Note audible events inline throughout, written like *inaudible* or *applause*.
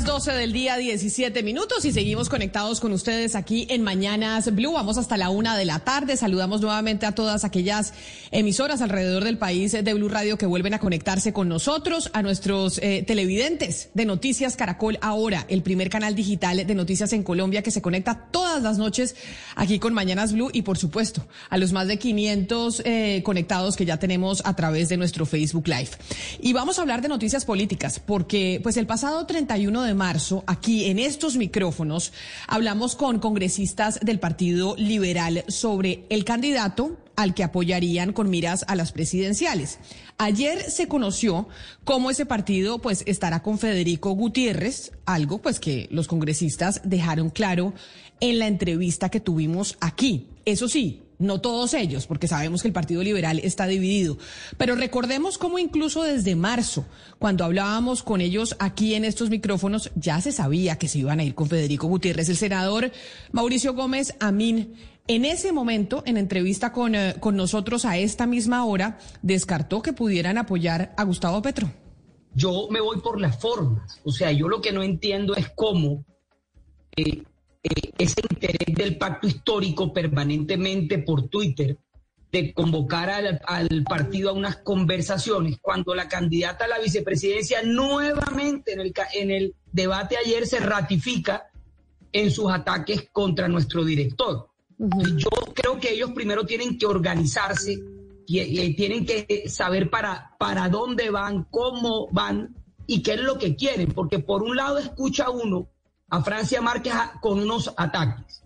Las 12 del día, 17 minutos y seguimos conectados con ustedes aquí en Mañanas Blue. Vamos hasta la una de la tarde. Saludamos nuevamente a todas aquellas emisoras alrededor del país de Blue Radio que vuelven a conectarse con nosotros, a nuestros eh, televidentes de Noticias Caracol Ahora, el primer canal digital de noticias en Colombia que se conecta todas las noches aquí con Mañanas Blue y por supuesto a los más de 500 eh, conectados que ya tenemos a través de nuestro Facebook Live. Y vamos a hablar de noticias políticas porque pues el pasado 31 de marzo, aquí en estos micrófonos, hablamos con congresistas del Partido Liberal sobre el candidato al que apoyarían con miras a las presidenciales. Ayer se conoció cómo ese partido pues estará con Federico Gutiérrez, algo pues que los congresistas dejaron claro en la entrevista que tuvimos aquí. Eso sí, no todos ellos, porque sabemos que el Partido Liberal está dividido. Pero recordemos cómo incluso desde marzo, cuando hablábamos con ellos aquí en estos micrófonos, ya se sabía que se iban a ir con Federico Gutiérrez. El senador Mauricio Gómez Amín, en ese momento, en entrevista con, eh, con nosotros a esta misma hora, descartó que pudieran apoyar a Gustavo Petro. Yo me voy por las formas. O sea, yo lo que no entiendo es cómo eh, eh, ese interés del pacto histórico permanentemente por Twitter de convocar al, partido a unas conversaciones cuando la candidata a la vicepresidencia nuevamente en el, en el debate ayer se ratifica en sus ataques contra nuestro director. Yo creo que ellos primero tienen que organizarse y, tienen que saber para, para dónde van, cómo van y qué es lo que quieren, porque por un lado escucha uno a Francia Márquez con unos ataques.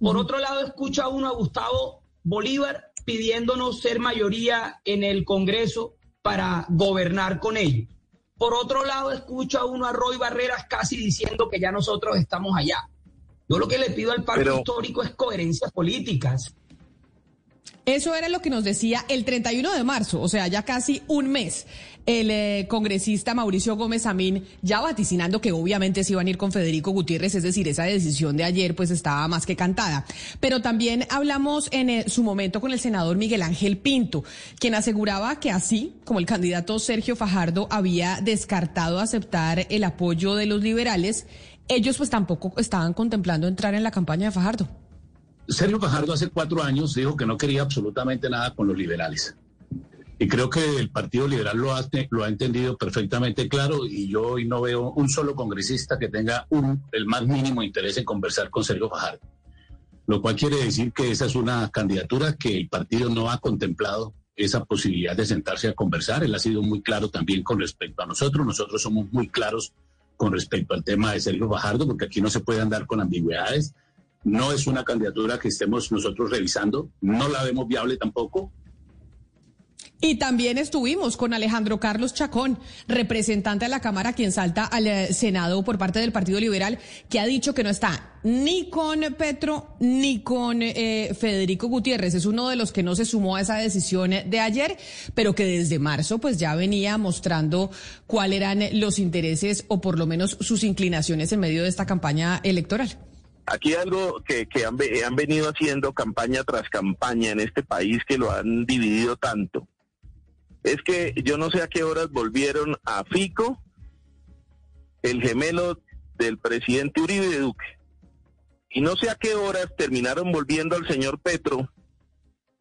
Por otro lado, escucha uno a Gustavo Bolívar pidiéndonos ser mayoría en el Congreso para gobernar con ellos. Por otro lado, escucha uno a Roy Barreras casi diciendo que ya nosotros estamos allá. Yo lo que le pido al pacto histórico es coherencia políticas. Eso era lo que nos decía el 31 de marzo, o sea, ya casi un mes, el eh, congresista Mauricio Gómez Amín, ya vaticinando que obviamente se iban a ir con Federico Gutiérrez, es decir, esa decisión de ayer pues estaba más que cantada. Pero también hablamos en eh, su momento con el senador Miguel Ángel Pinto, quien aseguraba que así como el candidato Sergio Fajardo había descartado aceptar el apoyo de los liberales, ellos pues tampoco estaban contemplando entrar en la campaña de Fajardo. Sergio Fajardo hace cuatro años dijo que no quería absolutamente nada con los liberales. Y creo que el Partido Liberal lo ha, entendido perfectamente claro y yo hoy no veo un solo congresista que tenga el más mínimo interés en conversar con Sergio Fajardo. Lo cual quiere decir que esa es una candidatura que el partido no ha contemplado esa posibilidad de sentarse a conversar. Él ha sido muy claro también con respecto a nosotros. Nosotros somos muy claros con respecto al tema de Sergio Fajardo, porque aquí no se puede andar con ambigüedades. No es una candidatura que estemos nosotros revisando, no la vemos viable tampoco. Y también estuvimos con Alejandro Carlos Chacón, representante de la Cámara, quien salta al eh, Senado por parte del Partido Liberal, que ha dicho que no está ni con Petro ni con eh, Federico Gutiérrez. Es uno de los que no se sumó a esa decisión de ayer, pero que desde marzo pues ya venía mostrando cuáles eran los intereses o por lo menos sus inclinaciones en medio de esta campaña electoral. Aquí algo que, han, han, venido haciendo campaña tras campaña en este país que lo han dividido tanto. Es que yo no sé a qué horas volvieron a Fico, el gemelo del presidente Uribe Duque. Y no sé a qué horas terminaron volviendo al señor Petro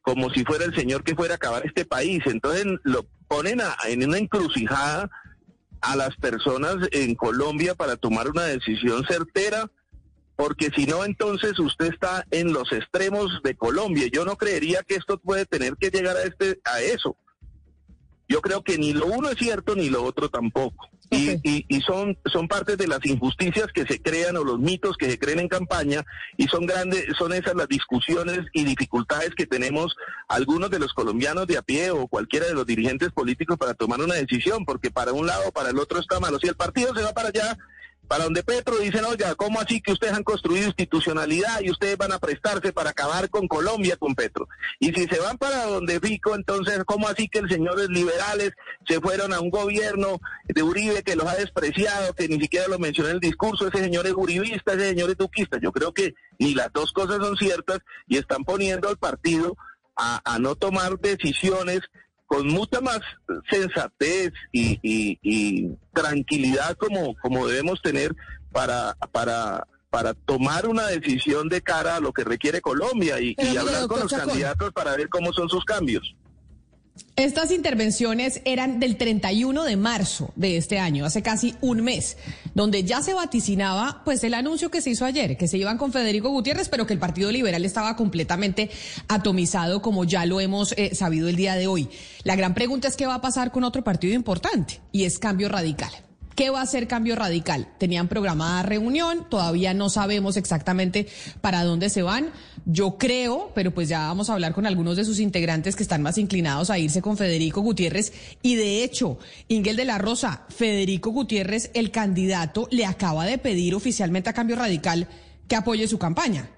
como si fuera el señor que fuera a acabar este país. Entonces lo ponen en una encrucijada a las personas en Colombia para tomar una decisión certera porque si no, entonces usted está en los extremos de Colombia. Yo no creería que esto puede tener que llegar a, este, a eso. Yo creo que ni lo uno es cierto ni lo otro tampoco. Y, y, son, son partes de las injusticias que se crean o los mitos que se creen en campaña y son grandes, son esas las discusiones y dificultades que tenemos algunos de los colombianos de a pie o cualquiera de los dirigentes políticos para tomar una decisión, porque para un lado o para el otro está malo. Si el partido se va para allá, para donde Petro dicen, oiga, ¿cómo así que ustedes han construido institucionalidad y ustedes van a prestarse para acabar con Colombia, con Petro? Y si se van para donde Fico, entonces, ¿cómo así que los señores liberales se fueron a un gobierno de Uribe que los ha despreciado, que ni siquiera lo mencionó en el discurso, ese señor es uribista, ese señor es duquista? Yo creo que ni las dos cosas son ciertas y están poniendo al partido a, a no tomar decisiones con mucha más sensatez y, tranquilidad como, como debemos tener para, para, para tomar una decisión de cara a lo que requiere Colombia y, hablar con los candidatos para ver cómo son sus cambios. Estas intervenciones eran del 31 de marzo de este año, hace casi un mes, donde ya se vaticinaba pues el anuncio que se hizo ayer, que se iban con Federico Gutiérrez, pero que el Partido Liberal estaba completamente atomizado, como ya lo hemos eh, sabido el día de hoy. La gran pregunta es qué va a pasar con otro partido importante, y es Cambio Radical. ¿Qué va a ser cambio radical? Tenían programada reunión, todavía no sabemos exactamente para dónde se van. Yo creo, pero pues ya vamos a hablar con algunos de sus integrantes que están más inclinados a irse con Federico Gutiérrez. Y de hecho, Ingel de la Rosa, Federico Gutiérrez, el candidato, le acaba de pedir oficialmente a Cambio Radical que apoye su campaña.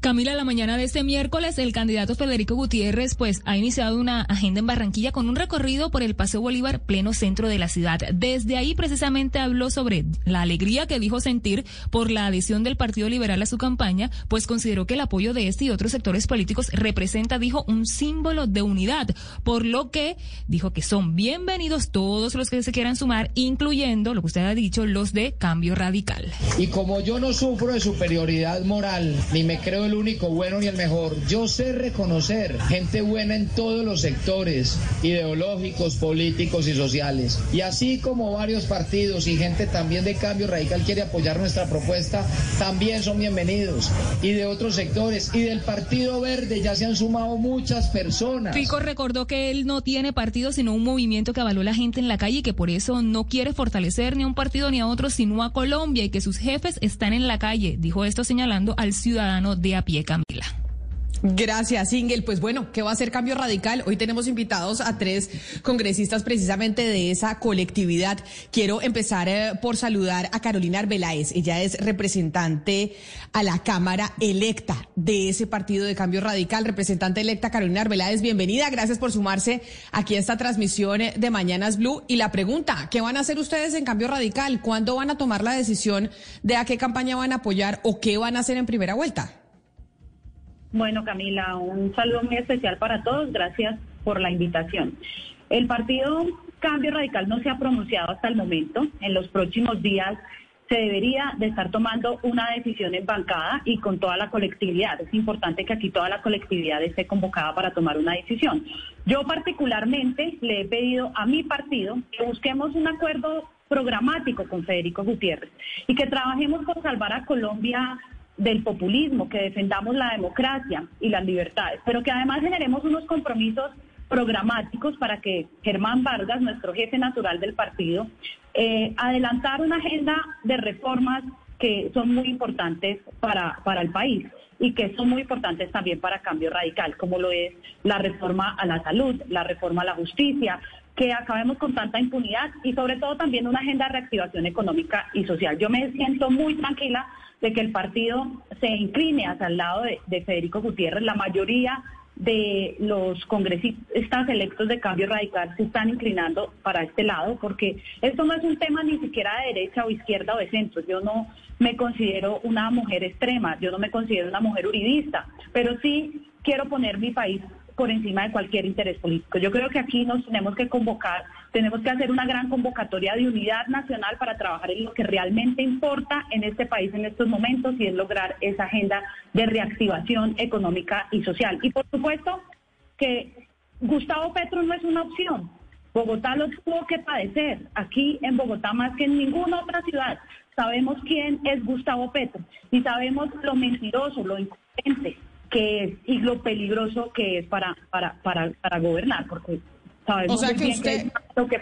Camila, la mañana de este miércoles, el candidato Federico Gutiérrez, pues, ha iniciado una agenda en Barranquilla con un recorrido por el Paseo Bolívar, pleno centro de la ciudad. Desde ahí, precisamente, habló sobre la alegría que dijo sentir por la adhesión del Partido Liberal a su campaña, pues consideró que el apoyo de este y otros sectores políticos representa, dijo, un símbolo de unidad, por lo que dijo que son bienvenidos todos los que se quieran sumar, incluyendo, lo que usted ha dicho, los de Cambio Radical. Y como yo no sufro de superioridad moral, ni me creo el único bueno ni el mejor. Yo sé reconocer gente buena en todos los sectores ideológicos, políticos y sociales. Y así como varios partidos y gente también de cambio radical quiere apoyar nuestra propuesta, también son bienvenidos. Y de otros sectores y del Partido Verde ya se han sumado muchas personas. Fico recordó que él no tiene partido sino un movimiento que avaló la gente en la calle y que por eso no quiere fortalecer ni a un partido ni a otro sino a Colombia y que sus jefes están en la calle. Dijo esto señalando al ciudadano de pie, Camila. Gracias, Ingel. Pues bueno, ¿qué va a ser Cambio Radical? Hoy tenemos invitados a tres congresistas precisamente de esa colectividad. Quiero empezar eh, por saludar a Carolina Arbeláez. Ella es representante a la Cámara electa de ese partido de Cambio Radical. Representante electa Carolina Arbeláez, bienvenida. Gracias por sumarse aquí a esta transmisión de Mañanas Blue. Y la pregunta, ¿qué van a hacer ustedes en Cambio Radical? ¿Cuándo van a tomar la decisión de a qué campaña van a apoyar o qué van a hacer en primera vuelta? Bueno, Camila, un saludo muy especial para todos. Gracias por la invitación. El partido Cambio Radical no se ha pronunciado hasta el momento. En los próximos días se debería de estar tomando una decisión en bancada y con toda la colectividad. Es importante que aquí toda la colectividad esté convocada para tomar una decisión. Yo particularmente le he pedido a mi partido que busquemos un acuerdo programático con Federico Gutiérrez y que trabajemos por salvar a Colombia del populismo, que defendamos la democracia y las libertades, pero que además generemos unos compromisos programáticos para que Germán Vargas, nuestro jefe natural del partido, eh, adelantar una agenda de reformas que son muy importantes para, para el país y que son muy importantes también para cambio radical, como lo es la reforma a la salud, la reforma a la justicia, que acabemos con tanta impunidad y sobre todo también una agenda de reactivación económica y social. Yo me siento muy tranquila de que el partido se incline hacia el lado de, Federico Gutiérrez. La mayoría de los congresistas electos de cambio radical se están inclinando para este lado, porque esto no es un tema ni siquiera de derecha o izquierda o de centro. Yo no me considero una mujer extrema, yo no me considero una mujer uridista, pero sí quiero poner mi país por encima de cualquier interés político. Yo creo que aquí nos tenemos que convocar, tenemos que hacer una gran convocatoria de unidad nacional para trabajar en lo que realmente importa en este país en estos momentos y es lograr esa agenda de reactivación económica y social. Y por supuesto que Gustavo Petro no es una opción. Bogotá lo tuvo que padecer. Aquí en Bogotá más que en ninguna otra ciudad sabemos quién es Gustavo Petro y sabemos lo mentiroso, lo incompetente, que es y lo peligroso que es para, para, para, para gobernar, porque sabemos o sea que usted... lo que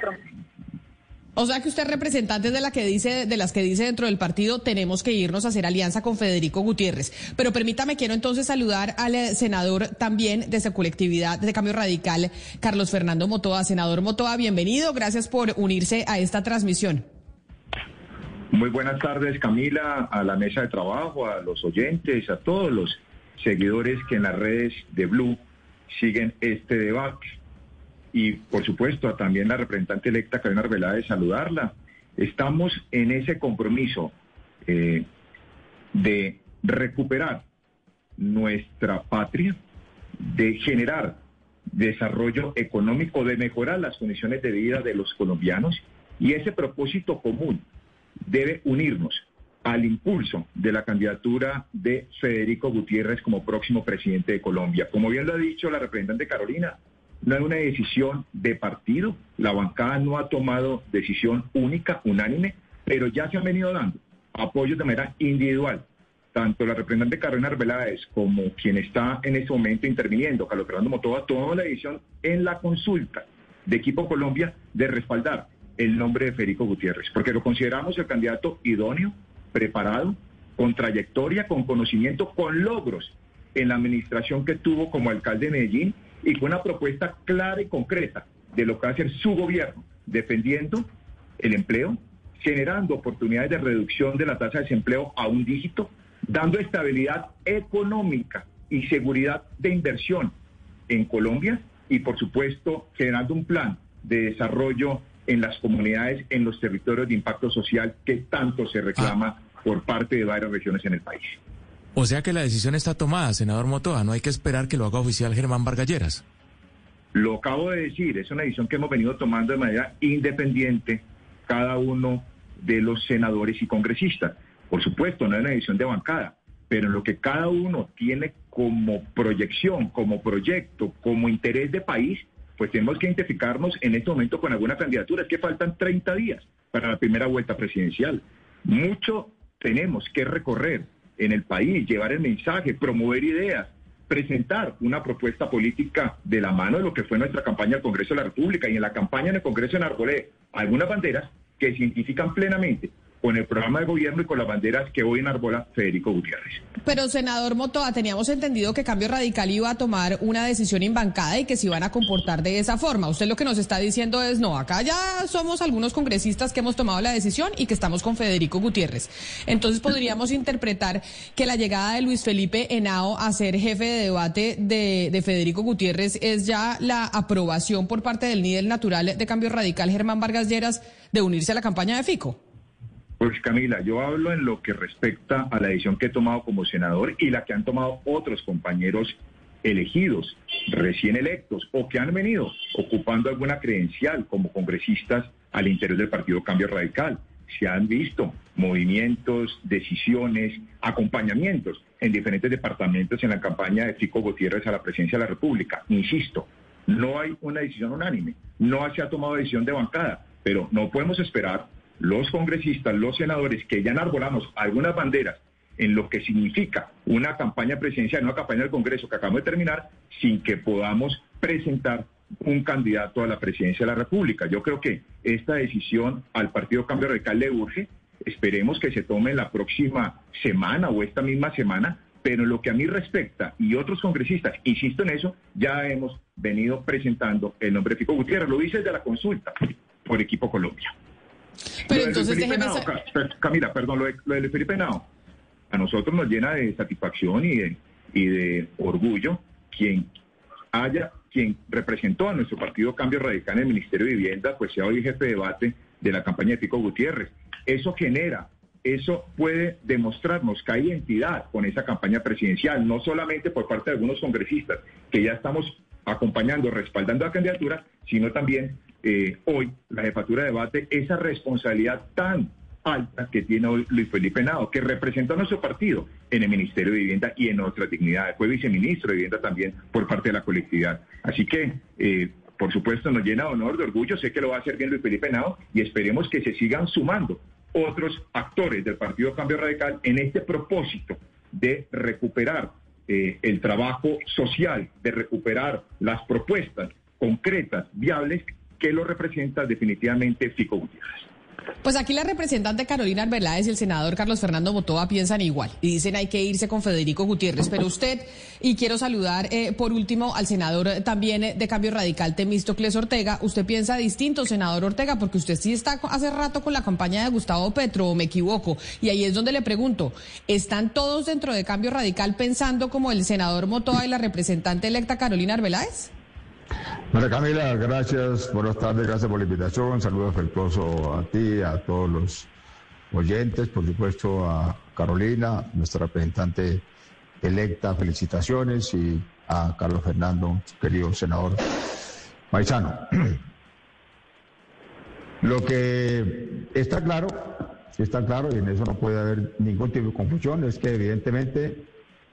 o sea que usted representante de la que dice, de las que dice dentro del partido, tenemos que irnos a hacer alianza con Federico Gutiérrez. Pero permítame, quiero entonces saludar al eh, senador también de esa colectividad de Cambio Radical, Carlos Fernando Motoa. Senador Motoa, bienvenido. Gracias por unirse a esta transmisión. Muy buenas tardes, Camila, a la mesa de trabajo, a los oyentes, a todos los seguidores que en las redes de Blue siguen este debate. Y por supuesto, a también la representante electa Karina Arbeláez, de saludarla. Estamos en ese compromiso eh, de recuperar nuestra patria, de generar desarrollo económico, de mejorar las condiciones de vida de los colombianos y ese propósito común debe unirnos al impulso de la candidatura de Federico Gutiérrez como próximo presidente de Colombia. Como bien lo ha dicho la representante Carolina, no es una decisión de partido, la bancada no ha tomado decisión única, unánime, pero ya se han venido dando apoyos de manera individual. Tanto la representante Carolina Arbeláez como quien está en este momento interviniendo, Carlos Fernando Motoa, tomó la decisión en la consulta de Equipo Colombia de respaldar el nombre de Federico Gutiérrez, porque lo consideramos el candidato idóneo, preparado, con trayectoria, con conocimiento, con logros en la administración que tuvo como alcalde de Medellín y con una propuesta clara y concreta de lo que va a hacer su gobierno, defendiendo el empleo, generando oportunidades de reducción de la tasa de desempleo a un dígito, dando estabilidad económica y seguridad de inversión en Colombia y, por supuesto, generando un plan de desarrollo en las comunidades, en los territorios de impacto social que tanto se reclama. Por parte de varias regiones en el país. O sea que la decisión está tomada, senador Motoa, no hay que esperar que lo haga oficial Germán Vargalleras. Lo acabo de decir, es una decisión que hemos venido tomando de manera independiente cada uno de los senadores y congresistas. Por supuesto, no es una decisión de bancada, pero en lo que cada uno tiene como proyección, como proyecto, como interés de país, pues tenemos que identificarnos en este momento con alguna candidatura. Es que faltan 30 días para la primera vuelta presidencial. Mucho tenemos que recorrer en el país, llevar el mensaje, promover ideas, presentar una propuesta política de la mano de lo que fue nuestra campaña al Congreso de la República y en la campaña en el Congreso en Arbolé algunas banderas que se identifican plenamente con el programa de gobierno y con las banderas que hoy enarbola Federico Gutiérrez. Pero, senador Motoa, teníamos entendido que Cambio Radical iba a tomar una decisión imbancada y que se iban a comportar de esa forma. Usted lo que nos está diciendo es, no, acá ya somos algunos congresistas que hemos tomado la decisión y que estamos con Federico Gutiérrez. Entonces, podríamos interpretar que la llegada de Luis Felipe Henao a ser jefe de debate de, de Federico Gutiérrez es ya la aprobación por parte del nivel natural de Cambio Radical, Germán Vargas Lleras, de unirse a la campaña de FICO. Pues Camila, yo hablo en lo que respecta a la decisión que he tomado como senador y la que han tomado otros compañeros elegidos, recién electos o que han venido ocupando alguna credencial como congresistas al interior del Partido Cambio Radical. Se han visto movimientos, decisiones, acompañamientos en diferentes departamentos en la campaña de Fico Gutiérrez a la presidencia de la República. Insisto, no hay una decisión unánime, no se ha tomado decisión de bancada, pero no podemos esperar los congresistas, los senadores que ya enarbolamos algunas banderas en lo que significa una campaña presidencial, una campaña del Congreso que acabamos de terminar, sin que podamos presentar un candidato a la presidencia de la República. Yo creo que esta decisión al Partido Cambio Radical le urge. Esperemos que se tome la próxima semana o esta misma semana, pero lo que a mí respecta y otros congresistas, insisto en eso, ya hemos venido presentando el nombre de Fico Gutiérrez. Lo dice desde la consulta por Equipo Colombia. Pero entonces déjeme... Camila, perdón, lo de, Felipe Nao, a nosotros nos llena de satisfacción y de, y de orgullo quien haya, quien representó a nuestro partido Cambio Radical en el Ministerio de Vivienda, pues sea hoy jefe de debate de la campaña de Pico Gutiérrez. Eso genera, eso puede demostrarnos que hay identidad con esa campaña presidencial, no solamente por parte de algunos congresistas que ya estamos acompañando, respaldando la candidatura, sino también eh, hoy la jefatura de debate esa responsabilidad tan alta que tiene hoy Luis Felipe Nado, que representa a nuestro partido en el Ministerio de Vivienda y en otras dignidades. Fue viceministro de Vivienda también por parte de la colectividad. Así que, eh, por supuesto, nos llena de honor, de orgullo. Sé que lo va a hacer bien Luis Felipe Nado y esperemos que se sigan sumando otros actores del Partido Cambio Radical en este propósito de recuperar eh, el trabajo social, de recuperar las propuestas concretas, viables que lo representa definitivamente Fico Gutiérrez. Pues aquí la representante Carolina Arbeláez y el senador Carlos Fernando Motoa piensan igual y dicen hay que irse con Federico Gutiérrez. Pero usted, y quiero saludar eh, por último al senador eh, también eh, de Cambio Radical, Temístocles Ortega. ¿Usted piensa distinto, senador Ortega? Porque usted sí está hace rato con la campaña de Gustavo Petro, o me equivoco. Y ahí es donde le pregunto, ¿están todos dentro de Cambio Radical pensando como el senador Motoa y la representante electa Carolina Arbeláez? María Camila, gracias, buenas tardes, gracias por la invitación, saludo afectuoso a ti, a todos los oyentes, por supuesto a Carolina, nuestra representante electa, felicitaciones, y a Carlos Fernando, querido senador paisano. *clears throat* Lo que está claro, está claro, y en eso no puede haber ningún tipo de confusión, es que evidentemente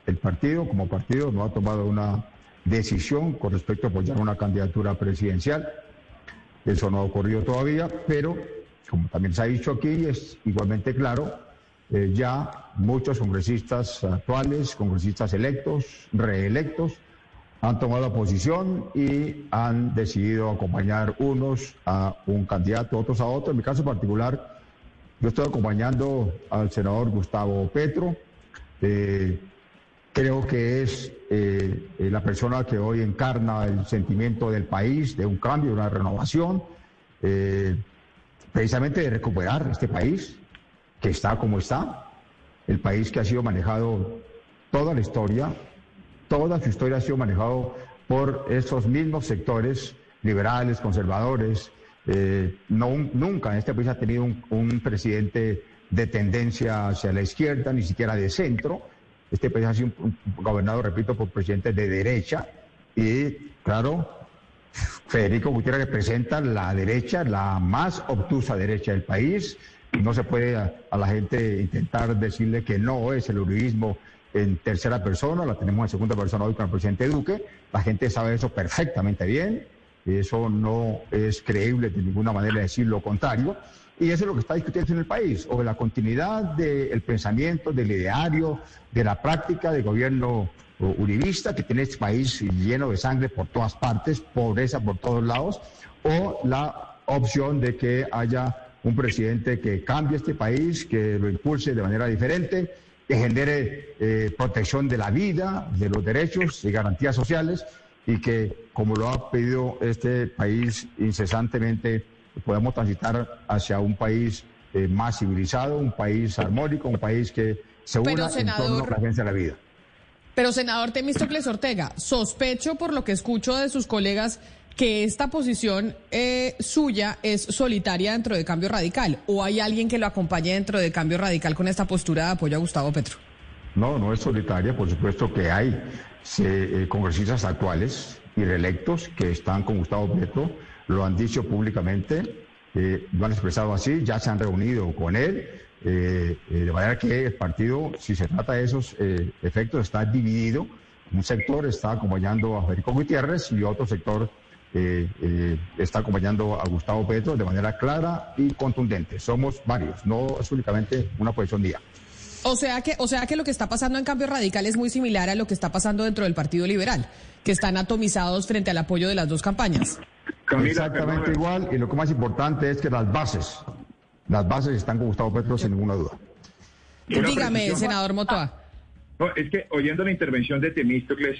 el partido como partido no ha tomado una decisión con respecto a apoyar una candidatura presidencial. Eso no ha ocurrido todavía, pero como también se ha dicho aquí, es igualmente claro, eh, ya muchos congresistas actuales, congresistas electos, reelectos, han tomado posición y han decidido acompañar unos a un candidato, otros a otro. En mi caso particular, yo estoy acompañando al senador Gustavo Petro. Eh, Creo que es eh, eh, la persona que hoy encarna el sentimiento del país, de un cambio, de una renovación, eh, precisamente de recuperar este país que está como está, el país que ha sido manejado toda la historia, toda su historia ha sido manejado por esos mismos sectores liberales, conservadores. nunca en este país ha tenido un, un presidente de tendencia hacia la izquierda, ni siquiera de centro este país ha sido gobernado, repito, por presidentes de derecha y, claro, Federico Gutiérrez representa la derecha, la más obtusa derecha del país. No se puede a, la gente intentar decirle que no es el uribismo en tercera persona, la tenemos en segunda persona hoy con el presidente Duque. La gente sabe eso perfectamente bien. Eso no es creíble de ninguna manera decir lo contrario. Y eso es lo que está discutiendo en el país, o la continuidad del pensamiento, del ideario, de la práctica del gobierno uribista que tiene este país lleno de sangre por todas partes, pobreza por todos lados, o la opción de que haya un presidente que cambie este país, que lo impulse de manera diferente, que genere eh, protección de la vida, de los derechos y garantías sociales, y que, como lo ha pedido este país incesantemente, podemos transitar hacia un país eh, más civilizado, un país armónico, un país que se una en torno a la de la vida. Pero, senador Temístocles Ortega, sospecho por lo que escucho de sus colegas que esta posición eh, suya es solitaria dentro de Cambio Radical, o hay alguien que lo acompañe dentro de Cambio Radical con esta postura de apoyo a Gustavo Petro. No, no es solitaria, por supuesto que hay eh, congresistas actuales y reelectos que están con Gustavo Petro lo han dicho públicamente, eh, lo han expresado así, ya se han reunido con él, eh, eh, de manera que el partido, si se trata de esos efectos, está dividido. Un sector está acompañando a Federico Gutiérrez y otro sector está acompañando a Gustavo Petro de manera clara y contundente. Somos varios, no es únicamente una posición día. O sea que, o sea que lo que está pasando en cambio radical es muy similar a lo que está pasando dentro del Partido Liberal, que están atomizados frente al apoyo de las dos campañas. Exactamente igual, y lo que más importante es que las bases, las bases están con Gustavo Petro sin ninguna duda. Dígame, senador Motoa. es que oyendo la intervención de Temístocles,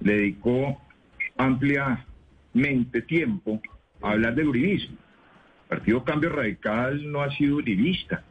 le dedicó ampliamente tiempo a hablar del uribismo. El Partido Cambio Radical no ha sido uribista.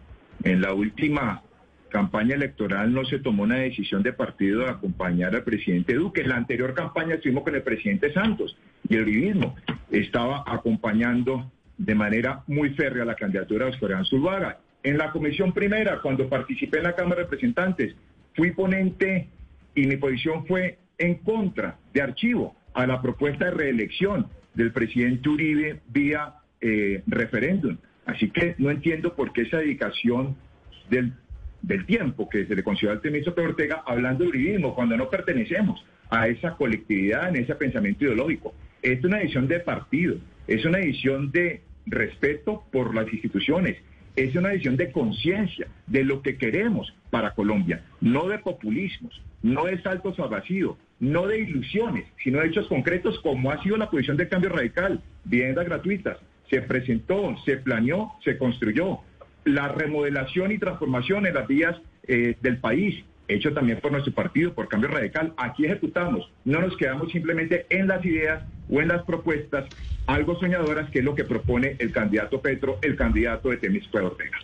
En la última campaña electoral no se tomó una decisión de partido de acompañar al presidente Duque. En la anterior campaña estuvimos con el presidente Santos y el uribismo estaba acompañando de manera muy férrea la candidatura de Oscar Zulvaga. En la comisión primera, cuando participé en la Cámara de Representantes, fui ponente y mi posición fue en contra de archivo a la propuesta de reelección del presidente Uribe vía eh, referéndum. Así que no entiendo por qué esa dedicación del del tiempo que se le considera al ministro Ortega hablando de uribismo, cuando no pertenecemos a esa colectividad, en ese pensamiento ideológico. Es una edición de partido, es una edición de respeto por las instituciones, es una edición de conciencia de lo que queremos para Colombia, no de populismos, no de saltos al vacío, no de ilusiones, sino de hechos concretos como ha sido la posición del cambio radical, viviendas gratuitas, se presentó, se planeó, se construyó. La remodelación y transformación en las vías eh, del país, hecho también por nuestro partido, por Cambio Radical, aquí ejecutamos. No nos quedamos simplemente en las ideas o en las propuestas algo soñadoras, que es lo que propone el candidato Petro, el candidato de Temis Ortega.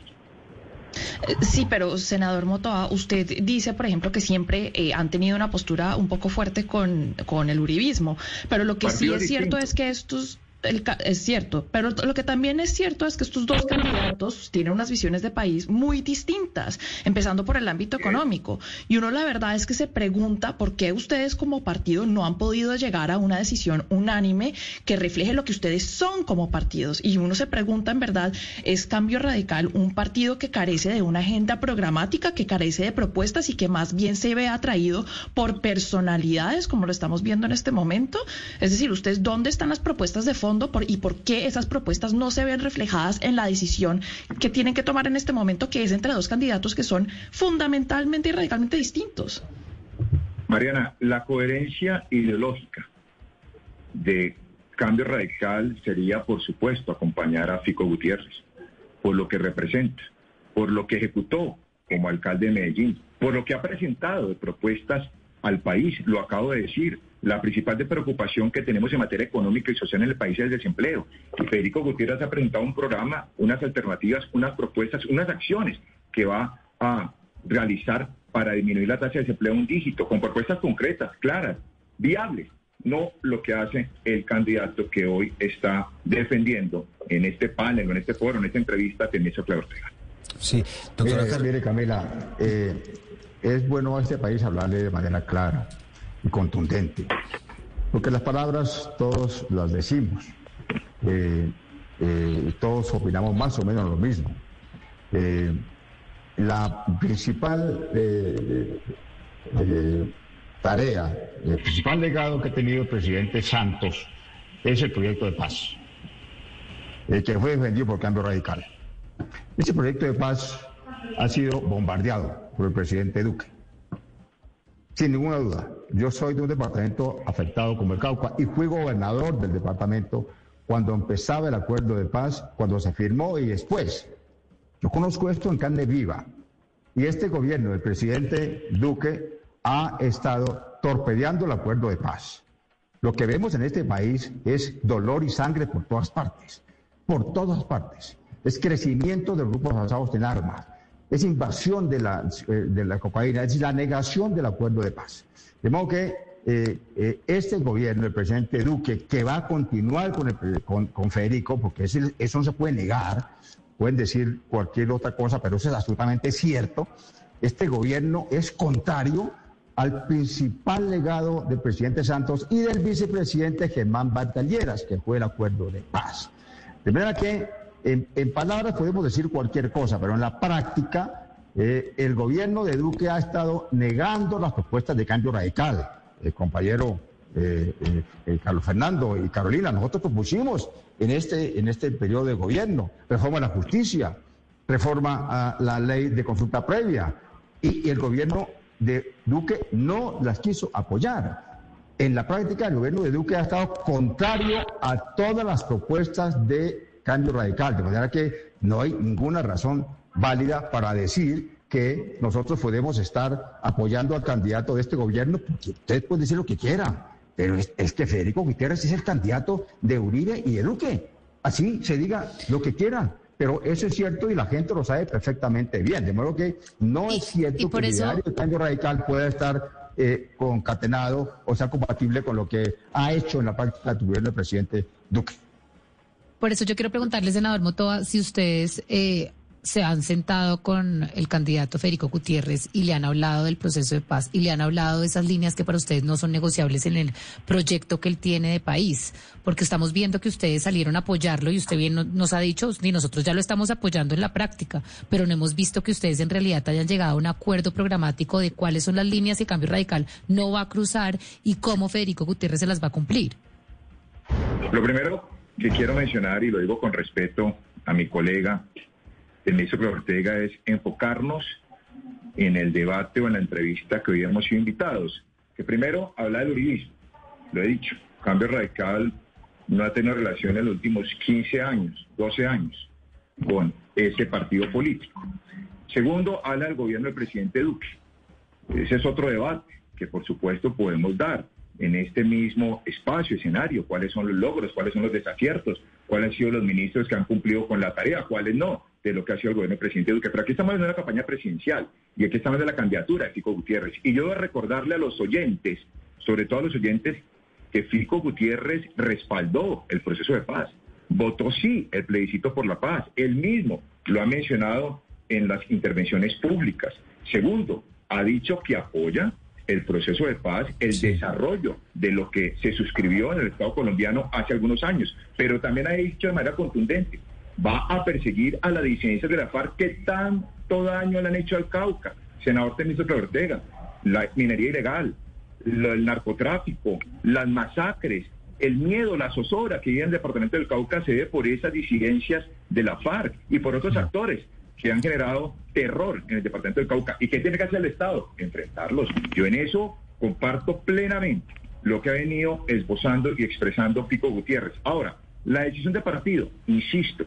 Eh, sí, pero senador Motoa, usted dice, por ejemplo, que siempre eh, han tenido una postura un poco fuerte con, con el uribismo, pero lo que sí es cierto es que estos es cierto, pero lo que también es cierto es que estos dos candidatos tienen unas visiones de país muy distintas, empezando por el ámbito económico. Y uno la verdad es que se pregunta por qué ustedes como partido no han podido llegar a una decisión unánime que refleje lo que ustedes son como partidos. Y uno se pregunta en verdad, ¿es Cambio Radical un partido que carece de una agenda programática, que carece de propuestas y que más bien se ve atraído por personalidades como lo estamos viendo en este momento? Es decir, ¿ustedes dónde están las propuestas de fondo? Y por qué esas propuestas no se ven reflejadas en la decisión que tienen que tomar en este momento, que es entre dos candidatos que son fundamentalmente y radicalmente distintos. Mariana, la coherencia ideológica de cambio radical sería, por supuesto, acompañar a Fico Gutiérrez, por lo que representa, por lo que ejecutó como alcalde de Medellín, por lo que ha presentado de propuestas al país, lo acabo de decir, la principal de preocupación que tenemos en materia económica y social en el país es el desempleo. Y Federico Gutiérrez ha presentado un programa, unas alternativas, unas propuestas, unas acciones que va a realizar para disminuir la tasa de desempleo un dígito, con propuestas concretas, claras, viables, no lo que hace el candidato que hoy está defendiendo en este panel, en este foro, en esta entrevista, Tenesio Claudio Ortega. Sí, doctora mire, Camila, eh, es bueno a este país hablarle de manera clara y contundente. Porque las palabras todos las decimos, eh, eh, todos opinamos más o menos lo mismo. Eh, la principal tarea, el principal legado que ha tenido el presidente Santos es el proyecto de paz, que fue defendido por Cambio Radical. Ese proyecto de paz ha sido bombardeado por el presidente Duque. Sin ninguna duda, yo soy de un departamento afectado como el Cauca y fui gobernador del departamento cuando empezaba el acuerdo de paz, cuando se firmó y después. Yo conozco esto en carne viva. Y este gobierno del presidente Duque ha estado torpedeando el acuerdo de paz. Lo que vemos en este país es dolor y sangre por todas partes, por todas partes. Es crecimiento de grupos avanzados en armas, es invasión de la, eh, de la cocaína, es la negación del acuerdo de paz. De modo que eh, eh, este gobierno, el presidente Duque, que va a continuar con, con, Federico, porque eso no se puede negar, pueden decir cualquier otra cosa, pero eso es absolutamente cierto, este gobierno es contrario al principal legado del presidente Santos y del vicepresidente Germán Batalleras, que fue el acuerdo de paz. De manera que en, palabras podemos decir cualquier cosa, pero en la práctica eh, el gobierno de Duque ha estado negando las propuestas de cambio radical. El compañero eh, eh, Carlos Fernando y Carolina, nosotros propusimos en este, en este periodo de gobierno reforma a la justicia, reforma a la ley de consulta previa, y el gobierno de Duque no las quiso apoyar. En la práctica, el gobierno de Duque ha estado contrario a todas las propuestas de cambio radical, de manera que no hay ninguna razón válida para decir que nosotros podemos estar apoyando al candidato de este gobierno, porque usted puede decir lo que quiera, pero es, que Federico Gutiérrez es el candidato de Uribe y de Duque. Así se diga lo que quiera. Pero eso es cierto y la gente lo sabe perfectamente bien. De modo que no es cierto que el ideario del cambio radical pueda estar eh, concatenado o sea compatible con lo que ha hecho en la práctica el gobierno del presidente Duque. Por eso yo quiero preguntarle, senador Motoa, si ustedes eh, se han sentado con el candidato Federico Gutiérrez y le han hablado del proceso de paz y le han hablado de esas líneas que para ustedes no son negociables en el proyecto que él tiene de país, porque estamos viendo que ustedes salieron a apoyarlo y usted bien nos ha dicho, ni nosotros ya lo estamos apoyando en la práctica, pero no hemos visto que ustedes en realidad hayan llegado a un acuerdo programático de cuáles son las líneas y cambio radical no va a cruzar y cómo Federico Gutiérrez se las va a cumplir. Lo primero que quiero mencionar, y lo digo con respeto a mi colega, el ministro Ortega, es enfocarnos en el debate o en la entrevista que hoy hemos sido invitados. Que primero habla del uribismo, lo he dicho, cambio radical no ha tenido relación en los últimos 15 años, 12 años con ese partido político. Segundo, habla del gobierno del presidente Duque. Ese es otro debate que por supuesto podemos dar en este mismo espacio, escenario, cuáles son los logros, cuáles son los desaciertos, cuáles han sido los ministros que han cumplido con la tarea, cuáles no, de lo que ha sido el gobierno del presidente Duque. Pero aquí estamos en una campaña presidencial y aquí estamos en la candidatura de Fico Gutiérrez. Y yo voy a recordarle a los oyentes, sobre todo a los oyentes, que Fico Gutiérrez respaldó el proceso de paz, votó sí el plebiscito por la paz, él mismo lo ha mencionado en las intervenciones públicas. Segundo, ha dicho que apoya el proceso de paz, el desarrollo de lo que se suscribió en el Estado colombiano hace algunos años, pero también ha dicho de manera contundente, va a perseguir a las disidencias de la FARC que tanto daño le han hecho al Cauca, senador Temístocles Ortega, la minería ilegal, el narcotráfico, las masacres, el miedo, la zozobra que vive en el departamento del Cauca se ve por esas disidencias de la FARC y por otros actores que han generado terror en el departamento del Cauca. ¿Y qué tiene que hacer el Estado? Enfrentarlos. Yo en eso comparto plenamente lo que ha venido esbozando y expresando Pico Gutiérrez. Ahora, la decisión de partido, insisto,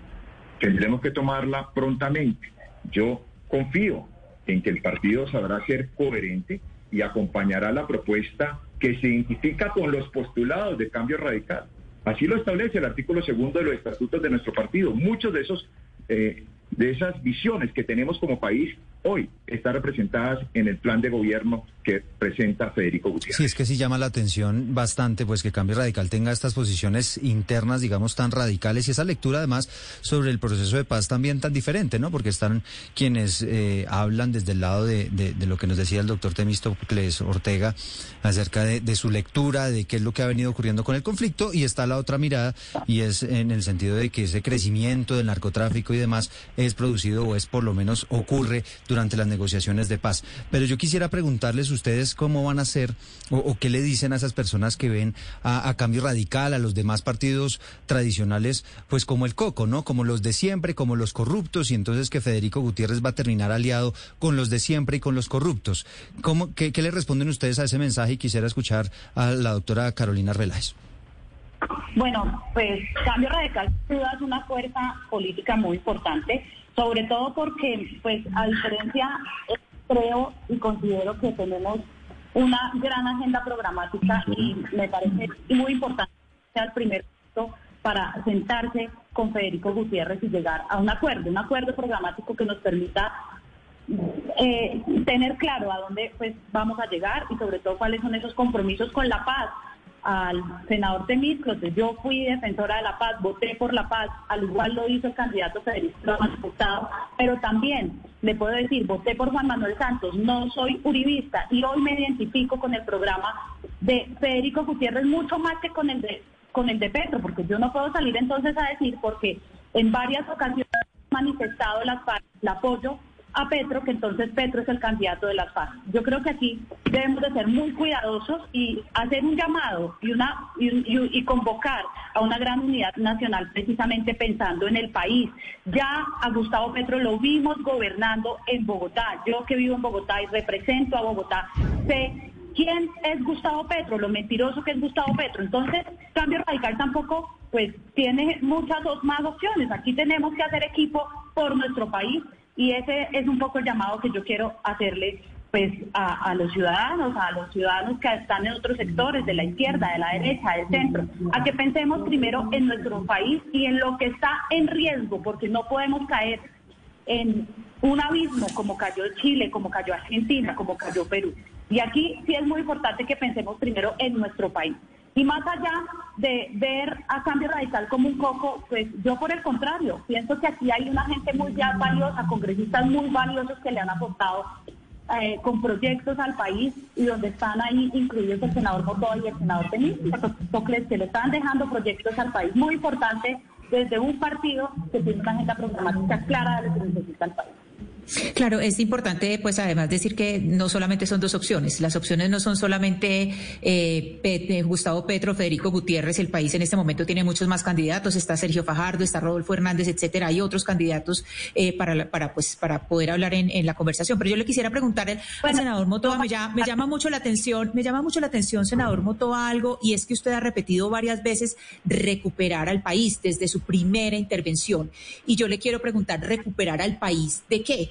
tendremos que tomarla prontamente. Yo confío en que el partido sabrá ser coherente y acompañará la propuesta que se identifica con los postulados de cambio radical. Así lo establece el artículo segundo de los estatutos de nuestro partido. Muchos de esos eh, de esas visiones que tenemos como país hoy están representadas en el plan de gobierno que presenta Federico Gutiérrez. Sí, es que sí llama la atención bastante pues que Cambio Radical tenga estas posiciones internas, digamos, tan radicales y esa lectura además sobre el proceso de paz también tan diferente, ¿no? Porque están quienes eh, hablan desde el lado de, de, lo que nos decía el doctor Temístocles Ortega acerca de, de, su lectura, de qué es lo que ha venido ocurriendo con el conflicto y está la otra mirada y es en el sentido de que ese crecimiento del narcotráfico y demás es producido o es por lo menos ocurre durante las negociaciones de paz. Pero yo quisiera preguntarles ustedes cómo van a hacer o, qué le dicen a esas personas que ven a, Cambio Radical, a los demás partidos tradicionales, pues como el Coco, ¿no? Como los de siempre, como los corruptos y entonces que Federico Gutiérrez va a terminar aliado con los de siempre y con los corruptos. ¿Cómo, qué, qué le responden ustedes a ese mensaje? Y quisiera escuchar a la doctora Carolina Reláez. Bueno, pues Cambio Radical es una fuerza política muy importante, sobre todo porque, pues, a diferencia, creo y considero que tenemos una gran agenda programática y me parece muy importante sea el primer paso para sentarse con Federico Gutiérrez y llegar a un acuerdo, un acuerdo programático que nos permita eh, tener claro a dónde pues vamos a llegar y sobre todo cuáles son esos compromisos con la paz, al senador pues yo fui defensora de la paz, voté por la paz, al igual lo hizo el candidato Federico Gustavo, pero también le puedo decir, voté por Juan Manuel Santos, no soy uribista y hoy me identifico con el programa de Federico Gutiérrez mucho más que con el de con el de Petro, porque yo no puedo salir entonces a decir porque en varias ocasiones manifestado el apoyo a Petro, que entonces Petro es el candidato de las FARC. Yo creo que aquí debemos de ser muy cuidadosos y hacer un llamado y, una, y, convocar a una gran unidad nacional precisamente pensando en el país. Ya a Gustavo Petro lo vimos gobernando en Bogotá. Yo que vivo en Bogotá y represento a Bogotá, sé quién es Gustavo Petro, lo mentiroso que es Gustavo Petro. Entonces, Cambio Radical tampoco pues tiene muchas más opciones. Aquí tenemos que hacer equipo por nuestro país y ese es un poco el llamado que yo quiero hacerle pues a, los ciudadanos, a los ciudadanos que están en otros sectores, de la izquierda, de la derecha, del centro, a que pensemos primero en nuestro país y en lo que está en riesgo, porque no podemos caer en un abismo como cayó Chile, como cayó Argentina, como cayó Perú. Y aquí sí es muy importante que pensemos primero en nuestro país. Y más allá de ver a Cambio Radical como un coco, pues yo por el contrario, pienso que aquí hay una gente muy ya valiosa, congresistas muy valiosos que le han aportado eh, con proyectos al país y donde están ahí incluidos el senador Motoy y el senador Temístocles, que le están dejando proyectos al país muy importantes desde un partido que tiene una agenda programática clara de lo que necesita el país. Claro, es importante, pues además decir que no solamente son dos opciones, las opciones no son solamente eh, eh, Gustavo Petro, Federico Gutiérrez, el país en este momento tiene muchos más candidatos, está Sergio Fajardo, está Rodolfo Hernández, etcétera, hay otros candidatos eh, para, para, pues, para poder hablar en, la conversación. Pero yo le quisiera preguntar al senador Motoa, me llama, me llama mucho la atención, me llama mucho la atención, senador Motoa, algo, y es que usted ha repetido varias veces recuperar al país desde su primera intervención. Y yo le quiero preguntar, ¿recuperar al país de qué?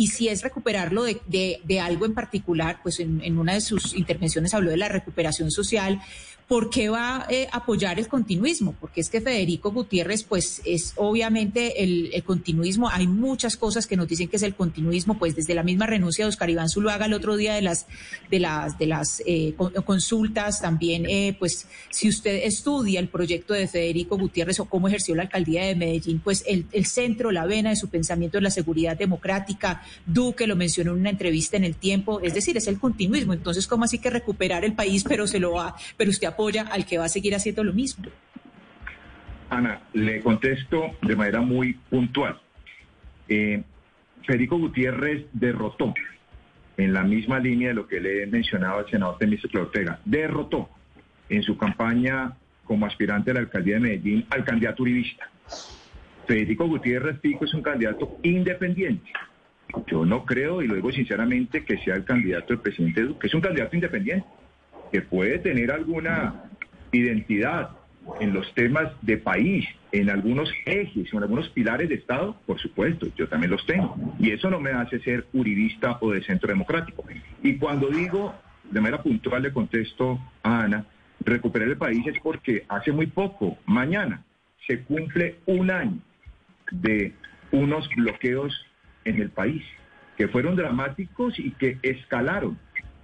y si es recuperarlo de, algo en particular, pues en, una de sus intervenciones habló de la recuperación social, ¿por qué va a eh, apoyar el continuismo? Porque es que Federico Gutiérrez, pues es obviamente el, continuismo. Hay muchas cosas que nos dicen que es el continuismo, pues desde la misma renuncia de Oscar Iván Zuluaga el otro día de las de las de las eh, consultas, también, eh, pues si usted estudia el proyecto de Federico Gutiérrez o cómo ejerció la alcaldía de Medellín, pues el, el centro, la vena de su pensamiento es la seguridad democrática. Duque lo mencionó en una entrevista en el tiempo, es decir, es el continuismo. Entonces, ¿cómo así que recuperar el país, pero se lo va, pero usted al que va a seguir haciendo lo mismo. Ana, le contesto de manera muy puntual. Eh, Federico Gutiérrez derrotó, en la misma línea de lo que le he mencionado al senador Temístocles Ortega, derrotó en su campaña como aspirante a la alcaldía de Medellín al candidato uribista. Federico Gutiérrez Pico es un candidato independiente. Yo no creo, y lo digo sinceramente, que sea el candidato del presidente Duque. Es un candidato independiente que puede tener alguna identidad en los temas de país, en algunos ejes, en algunos pilares de Estado, por supuesto, yo también los tengo. Y eso no me hace ser uribista o de centro democrático. Y cuando digo, de manera puntual le contesto a Ana, recuperar el país es porque hace muy poco, mañana, se cumple un año de unos bloqueos en el país que fueron dramáticos y que escalaron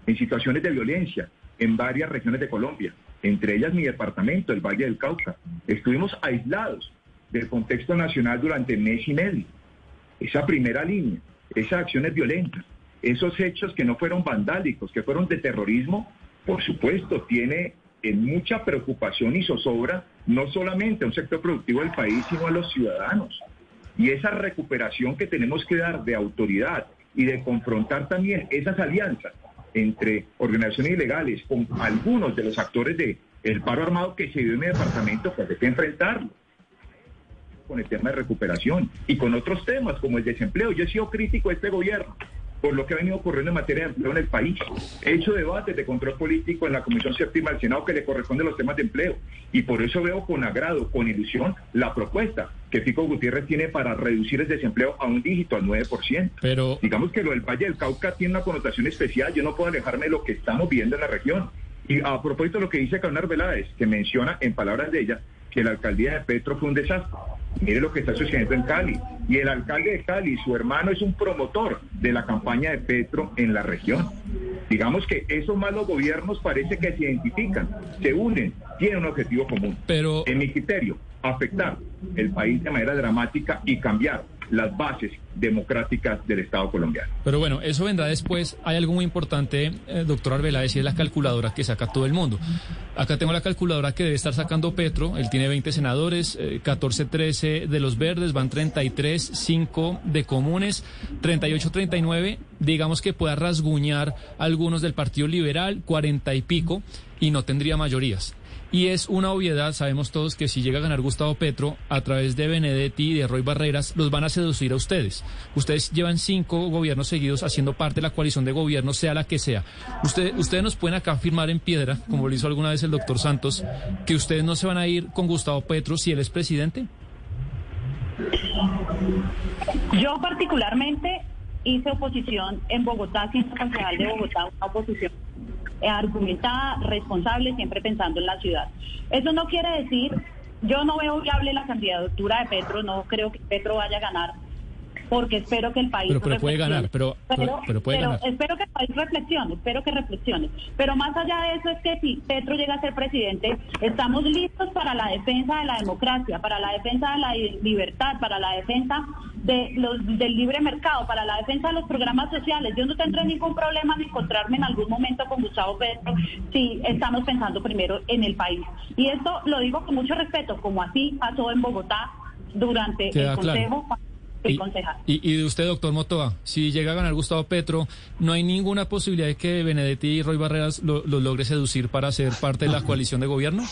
en situaciones de violencia, en varias regiones de Colombia, entre ellas mi departamento, el Valle del Cauca. Estuvimos aislados del contexto nacional durante mes y medio. Esa primera línea, esas acciones violentas, esos hechos que no fueron vandálicos, que fueron de terrorismo, por supuesto, tiene en mucha preocupación y zozobra no solamente a un sector productivo del país, sino a los ciudadanos. Y esa recuperación que tenemos que dar de autoridad y de confrontar también esas alianzas entre organizaciones ilegales con algunos de los actores del el paro armado que se dio en mi departamento, pues hay que enfrentarlo con el tema de recuperación y con otros temas como el desempleo. Yo he sido crítico de este gobierno por lo que ha venido ocurriendo en materia de empleo en el país. He hecho debates de control político en la Comisión Séptima del Senado que le corresponde los temas de empleo. Y por eso veo con agrado, con ilusión, la propuesta que Pico Gutiérrez tiene para reducir el desempleo a un dígito, al 9%. Pero... Digamos que lo del Valle del Cauca tiene una connotación especial. Yo no puedo alejarme de lo que estamos viendo en la región. Y a propósito de lo que dice Carnar Veláez, que menciona en palabras de ella que la alcaldía de Petro fue un desastre. Mire lo que está sucediendo en Cali. Y el alcalde de Cali, su hermano, es un promotor de la campaña de Petro en la región. Digamos que esos malos gobiernos parece que se identifican, se unen, tienen un objetivo común. Pero en mi criterio, afectar el país de manera dramática y cambiar las bases democráticas del Estado colombiano. Pero bueno, eso vendrá después. Hay algo muy importante, eh, doctor Arbeláez, y es la calculadora que saca todo el mundo. Acá tengo la calculadora que debe estar sacando Petro. Él tiene 20 senadores, 14, eh, 13 de los verdes, van 33, 5 de comunes, 38, 39. Digamos que pueda rasguñar algunos del Partido Liberal, 40 y pico, y no tendría mayorías. Y es una obviedad, sabemos todos que si llega a ganar Gustavo Petro, a través de Benedetti y de Roy Barreras, los van a seducir a ustedes. Ustedes llevan cinco gobiernos seguidos haciendo parte de la coalición de gobierno, sea la que sea. ustedes nos pueden acá firmar en piedra, como lo hizo alguna vez el doctor Santos, que ustedes no se van a ir con Gustavo Petro si él es presidente. Yo particularmente hice oposición en Bogotá, siendo concejal de Bogotá, una oposición argumentada, responsable, siempre pensando en la ciudad. Eso no quiere decir, yo no veo viable la candidatura de Petro, no creo que Petro vaya a ganar porque espero que el país pero, puede ganar pero, pero, puede ganar. espero que el país reflexione espero que reflexione. Pero más allá de eso es que si Petro llega a ser presidente estamos listos para la defensa de la democracia para la defensa de la libertad para la defensa de los, del libre mercado para la defensa de los programas sociales. Yo no tendré ningún problema en encontrarme en algún momento con Gustavo Petro si estamos pensando primero en el país. Y esto lo digo con mucho respeto como así pasó en Bogotá durante el Consejo concejal. Y, de usted, doctor Motoa, si llega a ganar Gustavo Petro, ¿no hay ninguna posibilidad de que Benedetti y Roy Barreras lo, logre seducir para ser parte de la coalición de gobierno?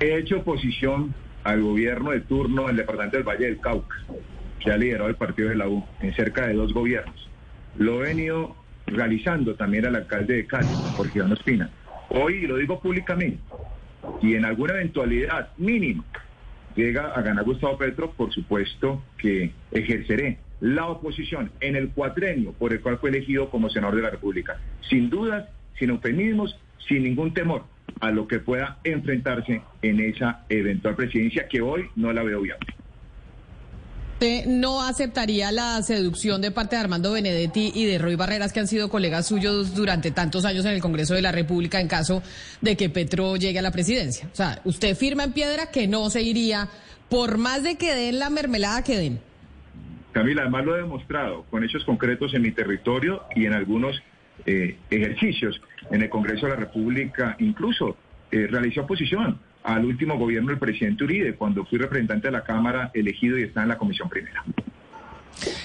He hecho oposición al gobierno de turno en el departamento del Valle del Cauca, que ha liderado el partido de la U en cerca de dos gobiernos. Lo he venido realizando también al alcalde de Cali, Jorge Iván Espina. Hoy lo digo públicamente, y en alguna eventualidad mínima llega a ganar Gustavo Petro, por supuesto que ejerceré la oposición en el cuatrenio por el cual fue elegido como senador de la República. Sin dudas, sin eufemismos, sin ningún temor a lo que pueda enfrentarse en esa eventual presidencia que hoy no la veo viable. ¿Usted no aceptaría la seducción de parte de Armando Benedetti y de Roy Barreras, que han sido colegas suyos durante tantos años en el Congreso de la República, en caso de que Petro llegue a la presidencia? O sea, usted firma en piedra que no se iría, por más de que den la mermelada que den. Camila, además lo he demostrado con hechos concretos en mi territorio y en algunos eh, ejercicios en el Congreso de la República, incluso eh, realicé oposición al último gobierno del presidente Uribe, cuando fui representante de la Cámara elegido y está en la Comisión Primera.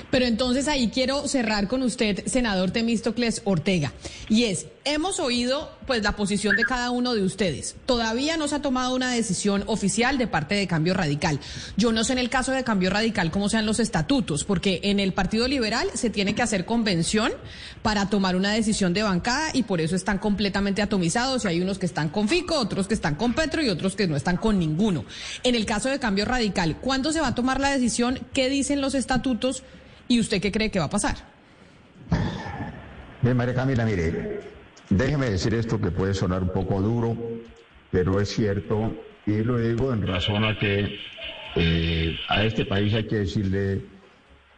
Pero entonces ahí quiero cerrar con usted, senador Temístocles Ortega, y es, hemos oído pues la posición de cada uno de ustedes. Todavía no se ha tomado una decisión oficial de parte de Cambio Radical. Yo no sé en el caso de Cambio Radical cómo sean los estatutos, porque en el Partido Liberal se tiene que hacer convención para tomar una decisión de bancada y por eso están completamente atomizados y hay unos que están con Fico, otros que están con Petro y otros que no están con ninguno. En el caso de Cambio Radical, ¿cuándo se va a tomar la decisión? ¿Qué dicen los estatutos? ¿Y usted qué cree que va a pasar? Bien, María Camila, mire, déjeme decir esto que puede sonar un poco duro, pero es cierto, y lo digo en razón a que eh, a este país hay que decirle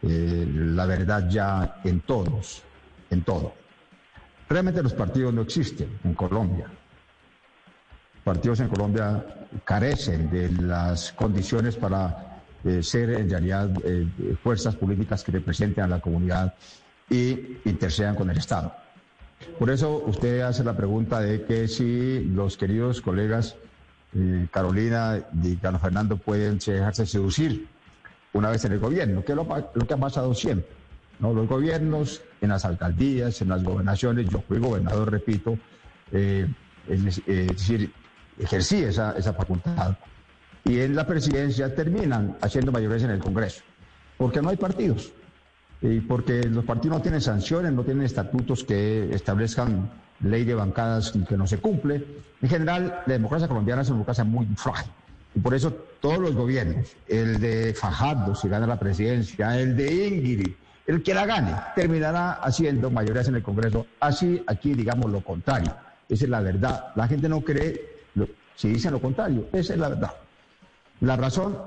eh, la verdad ya en todos, en todo. Realmente los partidos no existen en Colombia. Partidos en Colombia carecen de las condiciones para eh, ser en realidad fuerzas políticas que representen a la comunidad y intercedan con el Estado. Por eso usted hace la pregunta de que si los queridos colegas eh, Carolina y Carlos Fernando pueden dejarse seducir una vez en el gobierno, que es lo, que ha pasado siempre. ¿no? Los gobiernos, en las alcaldías, en las gobernaciones, yo fui gobernador, repito, es, decir, ejercí esa, esa facultad y en la presidencia terminan haciendo mayores en el Congreso, porque no hay partidos porque los partidos no tienen sanciones, no tienen estatutos que establezcan ley de bancadas que no se cumple. En general, la democracia colombiana es una democracia muy frágil. Y por eso todos los gobiernos, el de Fajardo, si gana la presidencia, el de Ingrid, el que la gane, terminará haciendo mayorías en el Congreso. Así aquí digamos lo contrario. Esa es la verdad. La gente no cree si dicen lo contrario. Esa es la verdad. La razón,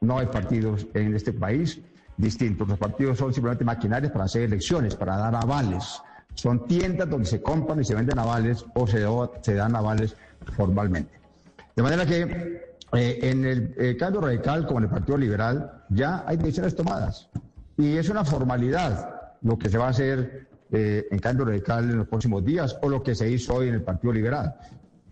no hay partidos en este país distintos. Los partidos son simplemente maquinarias para hacer elecciones, para dar avales. Son tiendas donde se compran y se venden avales o se, dan avales formalmente. De manera que eh, en el cambio radical, como en el Partido Liberal, ya hay decisiones tomadas. Y es una formalidad lo que se va a hacer eh, en cambio radical en los próximos días o lo que se hizo hoy en el Partido Liberal.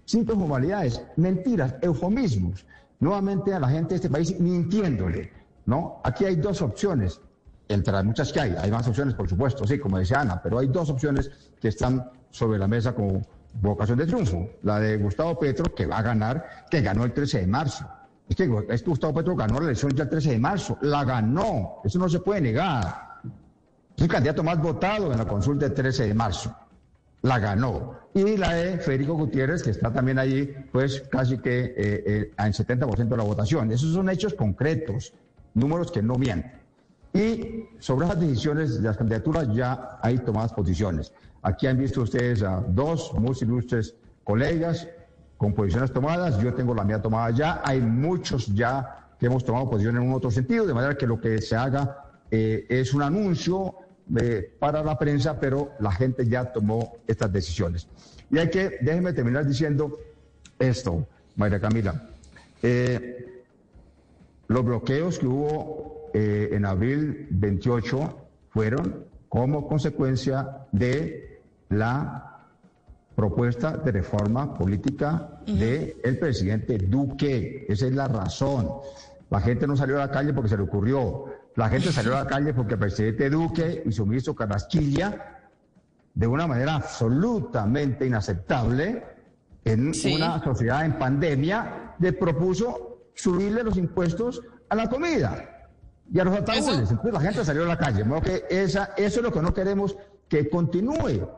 Cinco formalidades, mentiras, eufemismos nuevamente a la gente de este país mintiéndole, ¿no? Aquí hay dos opciones, entre las muchas que hay, hay más opciones, por supuesto, sí, como decía Ana, pero hay dos opciones que están sobre la mesa como vocación de triunfo. La de Gustavo Petro, que va a ganar, que ganó el 13 de marzo. Es que Gustavo Petro ganó la elección ya el 13 de marzo, la ganó, eso no se puede negar. Es el candidato más votado en la consulta del 13 de marzo la ganó. Y la de Federico Gutiérrez, que está también allí, pues casi que eh, eh, en 70% de la votación. Esos son hechos concretos, números que no mienten. Y sobre las decisiones de las candidaturas ya hay tomadas posiciones. Aquí han visto ustedes a dos muy ilustres colegas con posiciones tomadas. Yo tengo la mía tomada ya. Hay muchos ya que hemos tomado posición en un otro sentido, de manera que lo que se haga eh, es un anuncio para la prensa, pero la gente ya tomó estas decisiones. Y hay que, déjenme terminar diciendo esto, María Camila. Eh, los bloqueos que hubo eh, en abril 28 fueron como consecuencia de la propuesta de reforma política del el presidente Duque. Esa es la razón. La gente no salió a la calle porque se le ocurrió. la gente salió a la calle porque el presidente Duque y su ministro Carrasquilla, de una manera absolutamente inaceptable, en una sociedad en pandemia, le propuso subirle los impuestos a la comida y a los ataúdes. Entonces la gente salió a la calle. que esa, eso es lo que no queremos que continúe.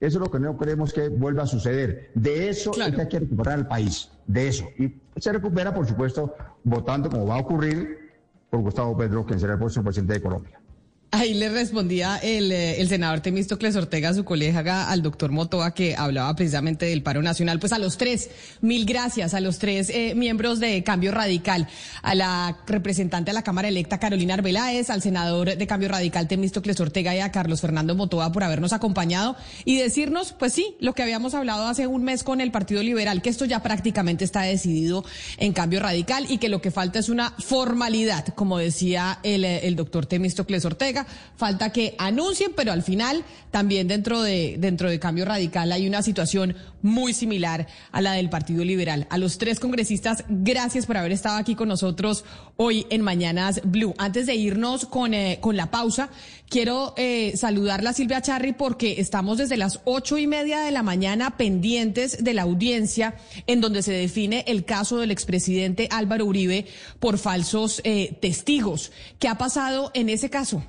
Eso es lo que no queremos que vuelva a suceder. De eso es que hay que recuperar el país. De eso. Y se recupera, por supuesto, votando como va a ocurrir por Gustavo Pedro, quien será el próximo presidente de Colombia. Ahí le respondía el, eh, el senador Temístocles Ortega, su colega, al doctor Motoa, que hablaba precisamente del paro nacional. Pues a los tres, mil gracias a los tres eh, miembros de Cambio Radical, a la representante de la Cámara electa Carolina Arbeláez, al senador de Cambio Radical Temístocles Ortega y a Carlos Fernando Motoa por habernos acompañado y decirnos, pues sí, lo que habíamos hablado hace un mes con el Partido Liberal, que esto ya prácticamente está decidido en Cambio Radical y que lo que falta es una formalidad, como decía el, eh, el doctor Temístocles Ortega falta que anuncien, pero al final también dentro de, Cambio Radical hay una situación muy similar a la del Partido Liberal. A los tres congresistas, gracias por haber estado aquí con nosotros hoy en Mañanas Blue. Antes de irnos con, eh, la pausa, quiero eh, a Silvia Charri porque estamos desde las ocho y media de la mañana pendientes de la audiencia en donde se define el caso del expresidente Álvaro Uribe por falsos eh, testigos. ¿Qué ha pasado en ese caso?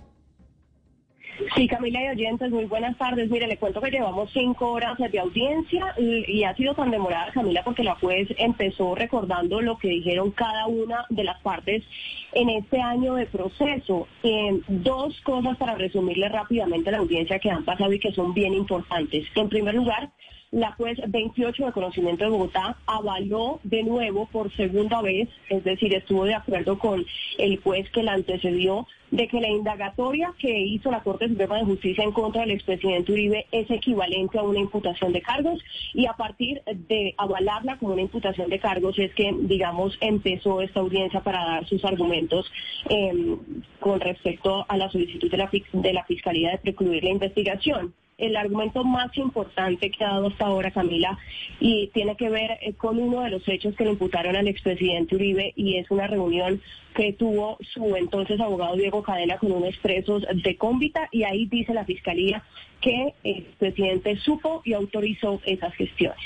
Sí, Camila y oyentes, muy buenas tardes. Mire, le cuento que llevamos cinco horas de audiencia y ha sido tan demorada, Camila, porque la juez empezó recordando lo que dijeron cada una de las partes en este año de proceso. Eh, dos cosas para resumirle rápidamente la audiencia que han pasado y que son bien importantes. En primer lugar, la juez 28 de conocimiento de Bogotá avaló de nuevo por segunda vez, es decir, estuvo de acuerdo con el juez que la antecedió, de que la indagatoria que hizo la Corte Suprema de Justicia en contra del expresidente Uribe es equivalente a una imputación de cargos y a partir de avalarla como una imputación de cargos es que, digamos, empezó esta audiencia para dar sus argumentos em, con respecto a la solicitud de la, de la Fiscalía de precluir la investigación el argumento más importante que ha dado hasta ahora Camila y tiene que ver eh, con uno de los hechos que le imputaron al expresidente Uribe y es una reunión que tuvo su entonces abogado Diego Cadena con unos presos de cómbita y ahí dice la fiscalía que el presidente supo y autorizó esas gestiones.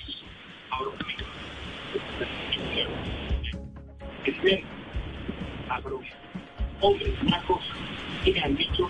hombres, han dicho